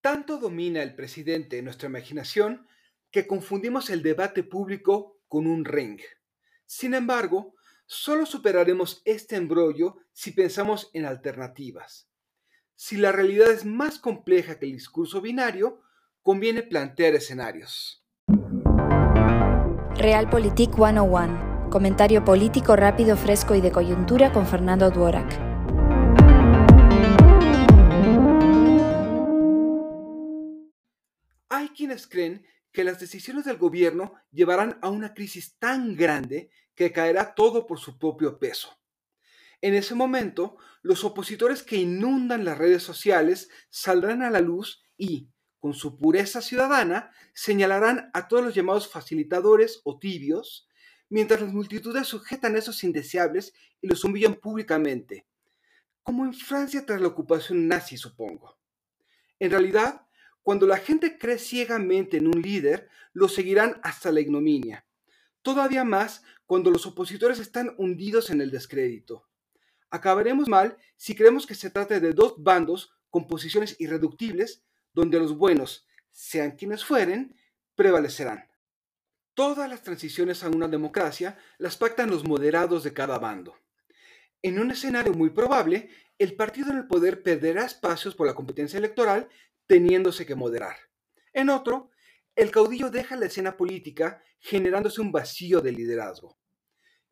Tanto domina el presidente en nuestra imaginación que confundimos el debate público con un ring. Sin embargo, solo superaremos este embrollo si pensamos en alternativas. Si la realidad es más compleja que el discurso binario, conviene plantear escenarios. Realpolitik 101. Comentario político rápido, fresco y de coyuntura con Fernando Duorak. Quienes creen que las decisiones del gobierno llevarán a una crisis tan grande que caerá todo por su propio peso. En ese momento, los opositores que inundan las redes sociales saldrán a la luz y, con su pureza ciudadana, señalarán a todos los llamados facilitadores o tibios, mientras las multitudes sujetan esos indeseables y los humillan públicamente, como en Francia tras la ocupación nazi, supongo. En realidad, cuando la gente cree ciegamente en un líder, lo seguirán hasta la ignominia. Todavía más cuando los opositores están hundidos en el descrédito. Acabaremos mal si creemos que se trata de dos bandos con posiciones irreductibles donde los buenos, sean quienes fueren, prevalecerán. Todas las transiciones a una democracia las pactan los moderados de cada bando. En un escenario muy probable, el partido en el poder perderá espacios por la competencia electoral teniéndose que moderar. En otro, el caudillo deja la escena política generándose un vacío de liderazgo.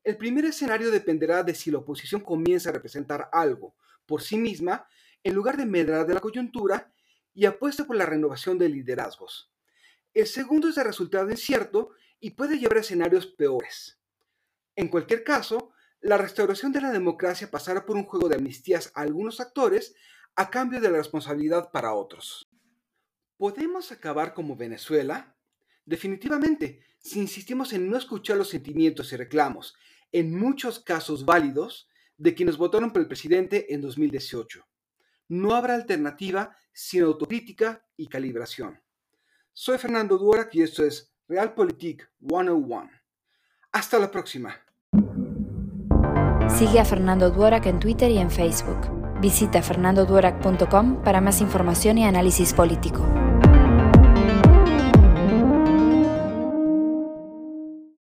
El primer escenario dependerá de si la oposición comienza a representar algo por sí misma en lugar de medrar de la coyuntura y apuesta por la renovación de liderazgos. El segundo es de resultado incierto y puede llevar a escenarios peores. En cualquier caso, la restauración de la democracia pasará por un juego de amnistías a algunos actores a cambio de la responsabilidad para otros. ¿Podemos acabar como Venezuela? Definitivamente, si insistimos en no escuchar los sentimientos y reclamos, en muchos casos válidos, de quienes votaron por el presidente en 2018. No habrá alternativa sin autocrítica y calibración. Soy Fernando Duorak y esto es Realpolitik 101. Hasta la próxima. Sigue a Fernando Duorak en Twitter y en Facebook. Visita fernandoduerac.com para más información y análisis político.